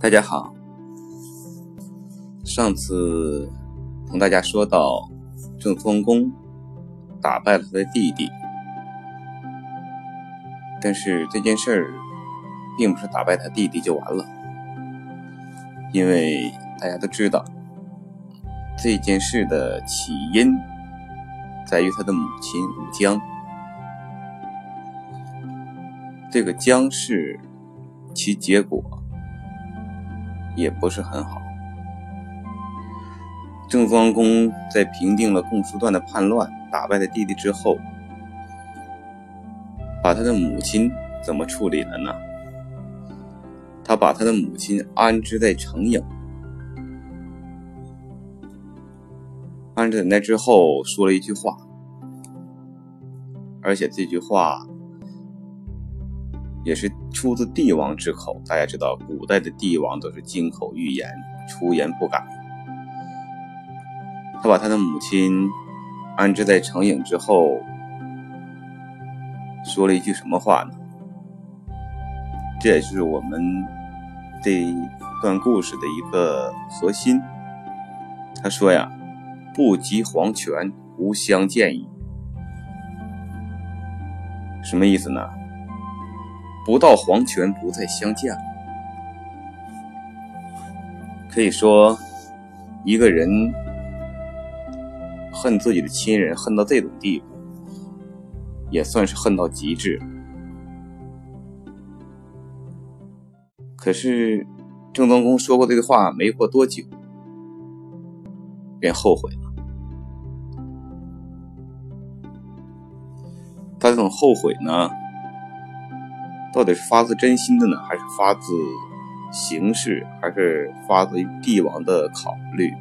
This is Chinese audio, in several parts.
大家好，上次同大家说到郑丰公打败了他的弟弟，但是这件事儿并不是打败他弟弟就完了，因为大家都知道这件事的起因在于他的母亲武姜，这个姜氏其结果。也不是很好。郑庄公在平定了共叔段的叛乱，打败了弟弟之后，把他的母亲怎么处理了呢？他把他的母亲安置在成影，安置在那之后，说了一句话，而且这句话。也是出自帝王之口。大家知道，古代的帝王都是金口玉言，出言不改。他把他的母亲安置在成影之后，说了一句什么话呢？这也是我们这段故事的一个核心。他说呀：“不及黄泉，无相见矣。”什么意思呢？不到黄泉，不再相见了。可以说，一个人恨自己的亲人，恨到这种地步，也算是恨到极致。可是，郑庄公说过这句话，没过多久，便后悔了。他这种后悔呢？到底是发自真心的呢，还是发自形式，还是发自于帝王的考虑？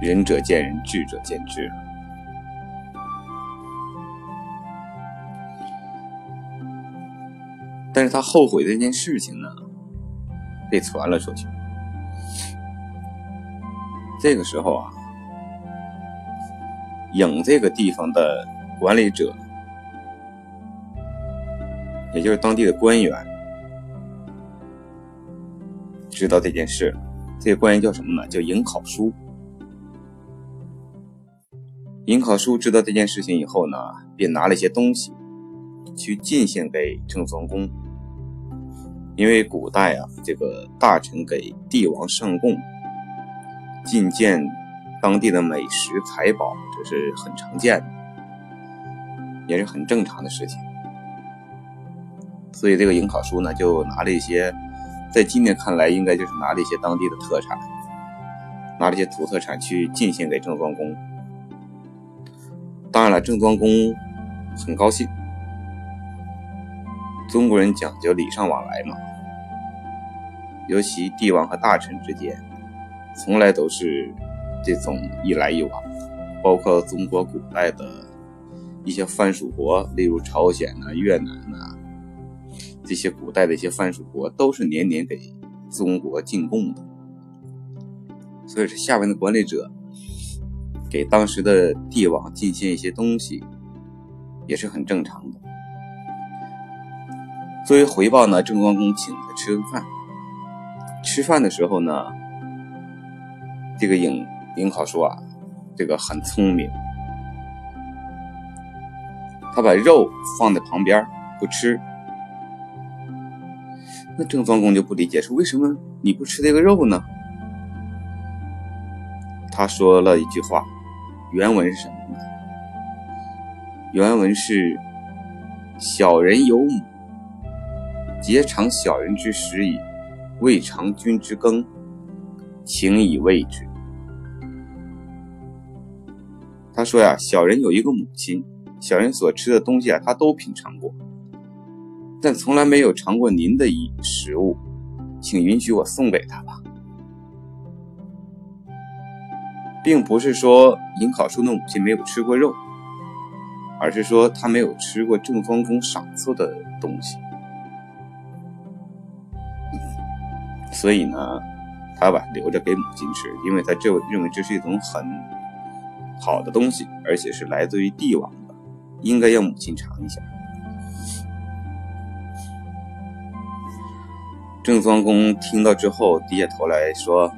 仁者见仁，智者见智。但是他后悔这件事情呢，被传了出去。这个时候啊，影这个地方的管理者。也就是当地的官员知道这件事，这个官员叫什么呢？叫颍考叔。颍考叔知道这件事情以后呢，便拿了一些东西去进献给郑庄公。因为古代啊，这个大臣给帝王上贡、进献当地的美食财宝，这是很常见的，也是很正常的事情。所以这个颍考叔呢，就拿了一些，在今天看来，应该就是拿了一些当地的特产，拿了一些土特产去进献给郑庄公。当然了，郑庄公很高兴。中国人讲究礼尚往来嘛，尤其帝王和大臣之间，从来都是这种一来一往。包括中国古代的一些藩属国，例如朝鲜呐、越南呐。这些古代的一些藩属国都是年年给中国进贡的，所以是下面的管理者给当时的帝王进献一些东西，也是很正常的。作为回报呢，郑庄公请他吃顿饭。吃饭的时候呢，这个颍颍考说啊，这个很聪明，他把肉放在旁边不吃。那郑庄公就不理解，说为什么你不吃这个肉呢？他说了一句话，原文是什么呢？原文是：“小人有母，节尝小人之食矣，未尝君之羹，请以慰之。”他说呀，小人有一个母亲，小人所吃的东西啊，他都品尝过。但从来没有尝过您的一食物，请允许我送给他吧。并不是说颍考叔的母亲没有吃过肉，而是说他没有吃过郑庄公赏赐的东西，所以呢，他把留着给母亲吃，因为他这认为这是一种很好的东西，而且是来自于帝王的，应该让母亲尝一下。郑庄公听到之后，低下头来说：“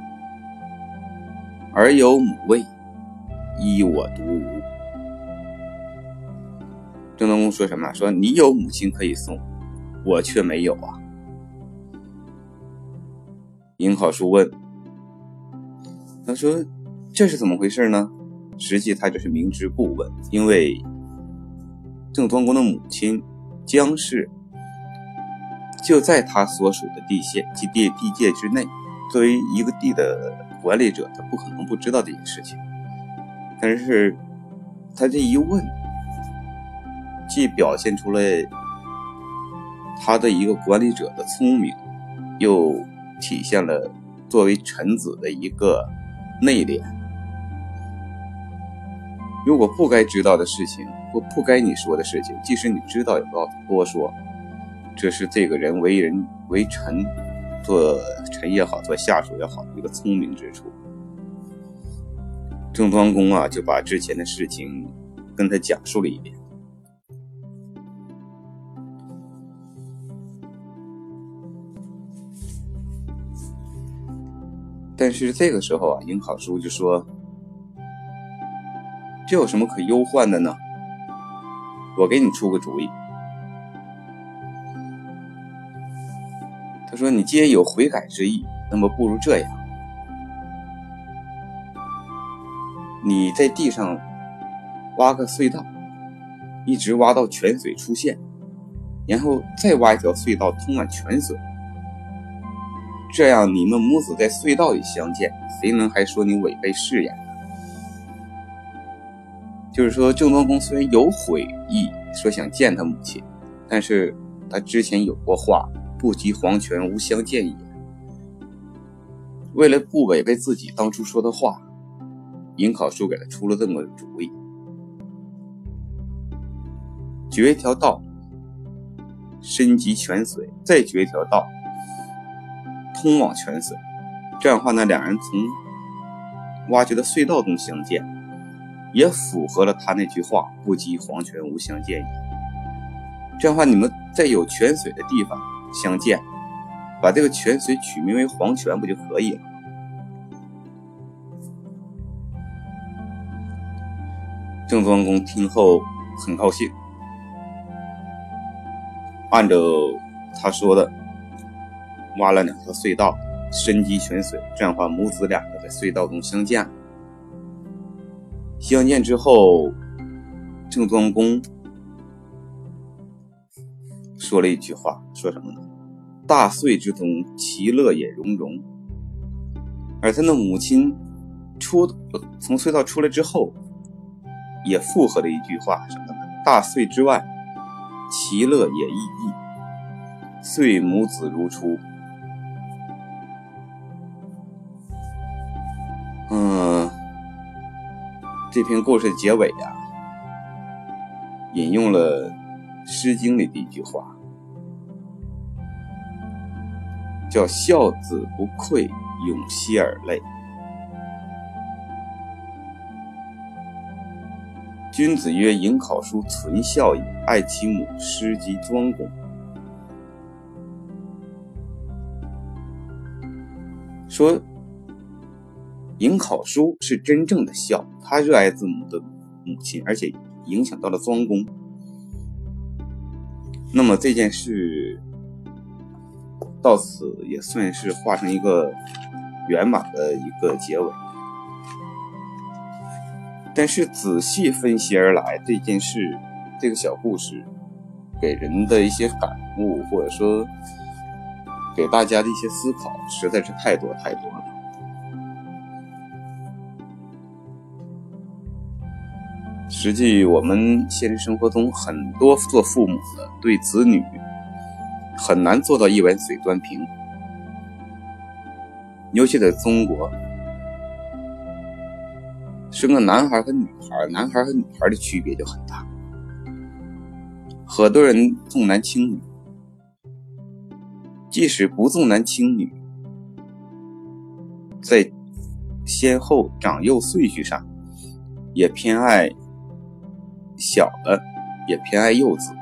儿有母位，依我独无。”郑庄公说什么？说你有母亲可以送，我却没有啊。颍考叔问：“他说这是怎么回事呢？”实际他就是明知故问，因为郑庄公的母亲姜氏就在他所属的地县及地地界之内。作为一个地的管理者，他不可能不知道这件事情。但是他这一问，既表现出了他的一个管理者的聪明，又体现了作为臣子的一个内敛。如果不该知道的事情或不该你说的事情，即使你知道，也不要多说。这是这个人为人为臣，做臣也好，做下属也好，一个聪明之处。郑庄公啊，就把之前的事情跟他讲述了一遍。但是这个时候啊，颍考叔就说。这有什么可忧患的呢？我给你出个主意。说：“你既然有悔改之意，那么不如这样：你在地上挖个隧道，一直挖到泉水出现，然后再挖一条隧道通往泉水。这样你们母子在隧道里相见，谁能还说你违背誓言？”就是说，郑庄公虽然有悔意，说想见他母亲，但是他之前有过话“不及黄泉无相见也”。为了不违背自己当初说的话，颍考叔给他出了这么个主意：掘一条道，深及泉水，再掘一条道，通往泉水。这样的话呢，两人从挖掘的隧道中相见。也符合了他那句话“不及黄泉无相见也”。这样话，你们在有泉水的地方相见，把这个泉水取名为黄泉，不就可以了？郑庄公听后很高兴，按照他说的，挖了两条隧道，深及泉水。这样的话，母子两个在隧道中相见了。相见之后，郑庄公说了一句话，说什么呢？大隧之中，其乐也融融。而他的母亲出从隧道出来之后，也附和了一句话，什么呢？大隧之外，其乐也溢溢，遂母子如初。嗯这篇故事结尾呀，引用了《诗经》里的一句话，叫“孝子不愧，永息而泪”。君子曰：“颍考叔存孝也，爱其母，失及庄公。”说。颍考叔是真正的孝，他热爱自母的母亲，而且影响到了庄公。那么这件事到此也算是画成一个圆满的一个结尾。但是仔细分析而来，这件事这个小故事给人的一些感悟，或者说给大家的一些思考，实在是太多太多了。实际，我们现实生活中很多做父母的对子女很难做到一碗水端平，尤其在中国，生个男孩和女孩，男孩和女孩的区别就很大，很多人重男轻女，即使不重男轻女，在先后长幼顺序上也偏爱。小的也偏爱幼子，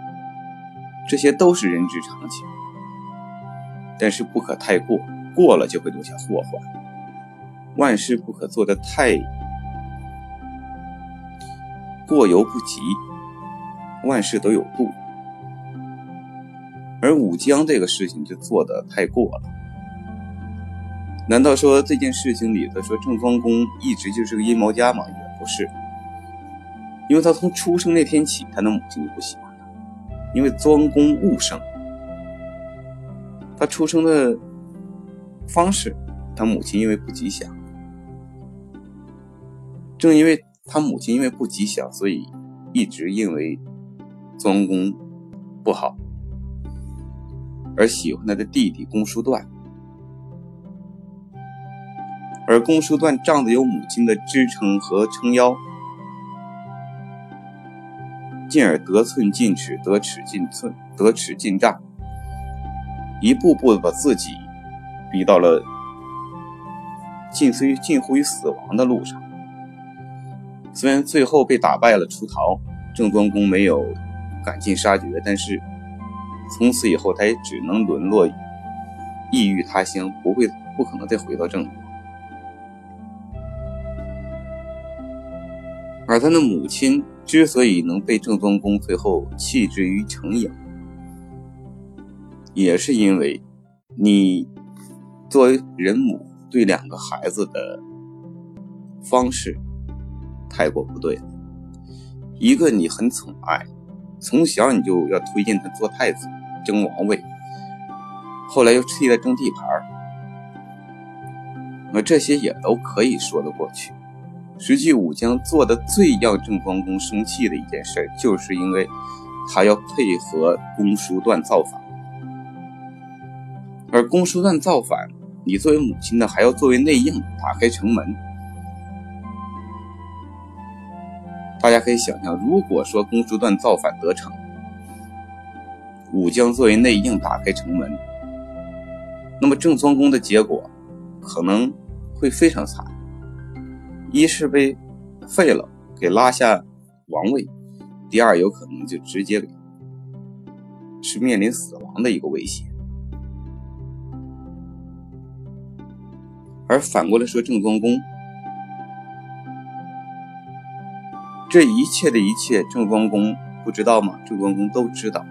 这些都是人之常情。但是不可太过，过了就会留下祸患。万事不可做得太过犹不及，万事都有度。而武姜这个事情就做得太过了。难道说这件事情里头说郑庄公一直就是个阴谋家吗？也不是，因为他从出生那天起，他的母亲就不喜欢他，因为庄公误生，他出生的方式，他母亲因为不吉祥。正因为他母亲因为不吉祥，所以一直因为庄公不好而喜欢他的弟弟公叔段。而公叔段仗着有母亲的支撑和撑腰，进而得寸进尺，得尺进寸，得尺进丈，一步步的把自己逼到了近虽近乎于死亡的路上。虽然最后被打败了出逃，郑庄公没有赶尽杀绝，但是从此以后他也只能沦落异域他乡，不会不可能再回到郑国。而他的母亲之所以能被郑庄公最后弃之于成影，也是因为你作为人母对两个孩子的方式太过不对。一个你很宠爱，从小你就要推荐他做太子争王位，后来又替他争地盘儿那这些也都可以说得过去。实际武将做的最让郑庄公生气的一件事，就是因为他要配合公叔段造反，而公叔段造反，你作为母亲的还要作为内应打开城门。大家可以想象，如果说公叔段造反得逞，武将作为内应打开城门，那么郑庄公的结果可能会非常惨。一是被废了，给拉下王位；第二，有可能就直接是面临死亡的一个威胁。而反过来说，郑庄公这一切的一切，郑庄公不知道吗？郑庄公都知道，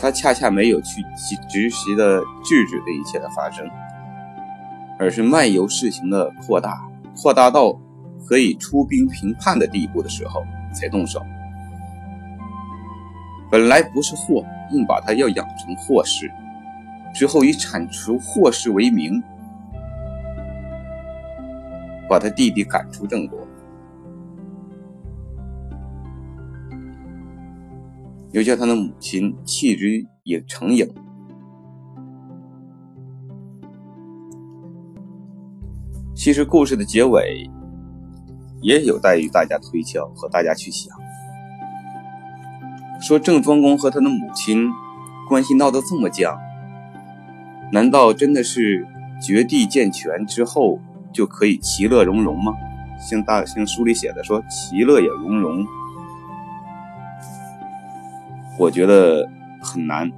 他恰恰没有去及时的制止这一切的发生。而是漫游事情的扩大，扩大到可以出兵平叛的地步的时候才动手。本来不是祸，硬把他要养成祸事，之后以铲除祸事为名，把他弟弟赶出郑国，又叫他的母亲弃之以成影。其实故事的结尾也有待于大家推敲和大家去想。说郑庄公和他的母亲关系闹得这么僵，难道真的是绝地健全之后就可以其乐融融吗？像大像书里写的说其乐也融融，我觉得很难，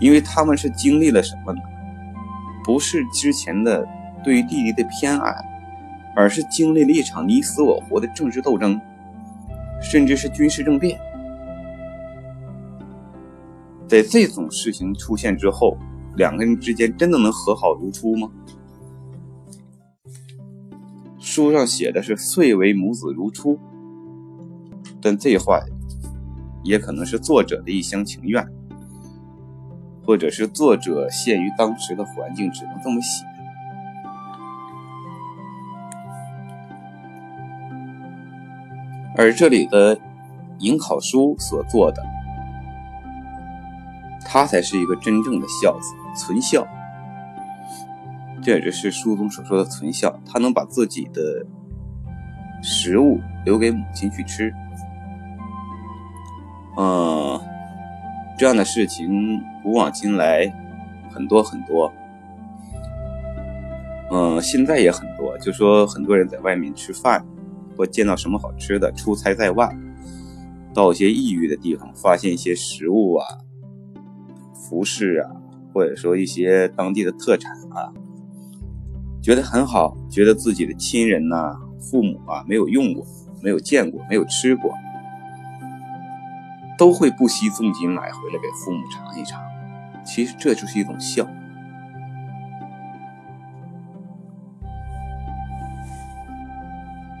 因为他们是经历了什么呢？不是之前的对于弟弟的偏爱，而是经历了一场你死我活的政治斗争，甚至是军事政变。在这种事情出现之后，两个人之间真的能和好如初吗？书上写的是“遂为母子如初”，但这话也可能是作者的一厢情愿。或者是作者限于当时的环境，只能这么写。而这里的颍考叔所做的，他才是一个真正的孝子，存孝。这也就是书中所说的存孝，他能把自己的食物留给母亲去吃。嗯。这样的事情古往今来很多很多，嗯，现在也很多。就说很多人在外面吃饭，或见到什么好吃的，出差在外，到一些异域的地方，发现一些食物啊、服饰啊，或者说一些当地的特产啊，觉得很好，觉得自己的亲人呐、父母啊没有用过、没有见过、没有吃过，都会不惜重金买回来给父母尝一尝。其实这就是一种孝。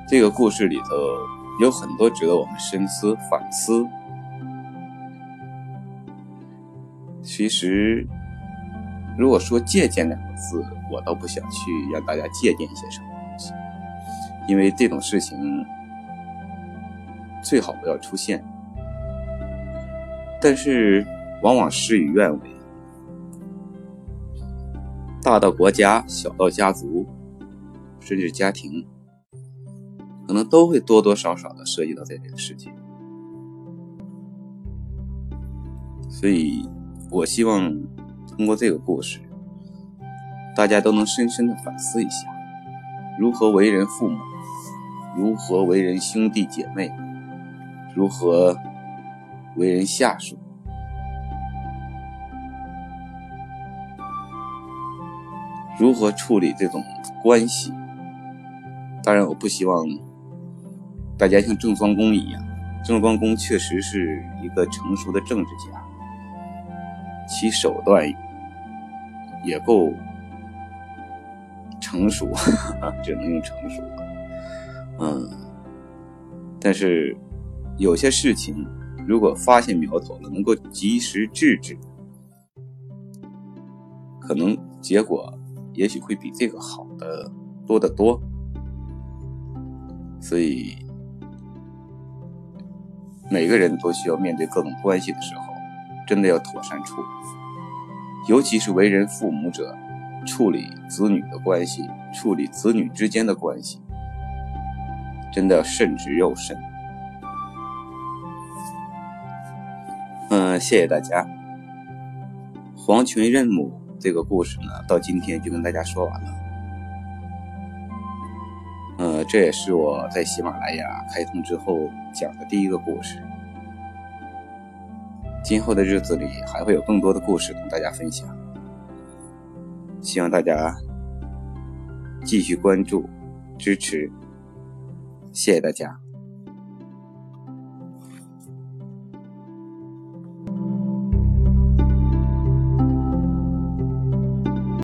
这个故事里头有很多值得我们深思反思。其实，如果说“借鉴”两个字，我倒不想去让大家借鉴一些什么东西，因为这种事情最好不要出现。但是，往往事与愿违，大到国家，小到家族，甚至家庭。可能都会多多少少的涉及到这件事情，所以我希望通过这个故事，大家都能深深的反思一下，如何为人父母，如何为人兄弟姐妹，如何为人下属，如何处理这种关系。当然，我不希望。大家像郑庄公一样，郑庄公确实是一个成熟的政治家，其手段也够成熟，只能用成熟。嗯，但是有些事情，如果发现苗头了，能够及时制止，可能结果也许会比这个好的多得多。所以。每个人都需要面对各种关系的时候，真的要妥善处理，尤其是为人父母者，处理子女的关系，处理子女之间的关系，真的要慎之又慎。谢谢大家。黄群认母这个故事呢，到今天就跟大家说完了。呃，这也是我在喜马拉雅开通之后讲的第一个故事。今后的日子里还会有更多的故事同大家分享，希望大家继续关注、支持，谢谢大家。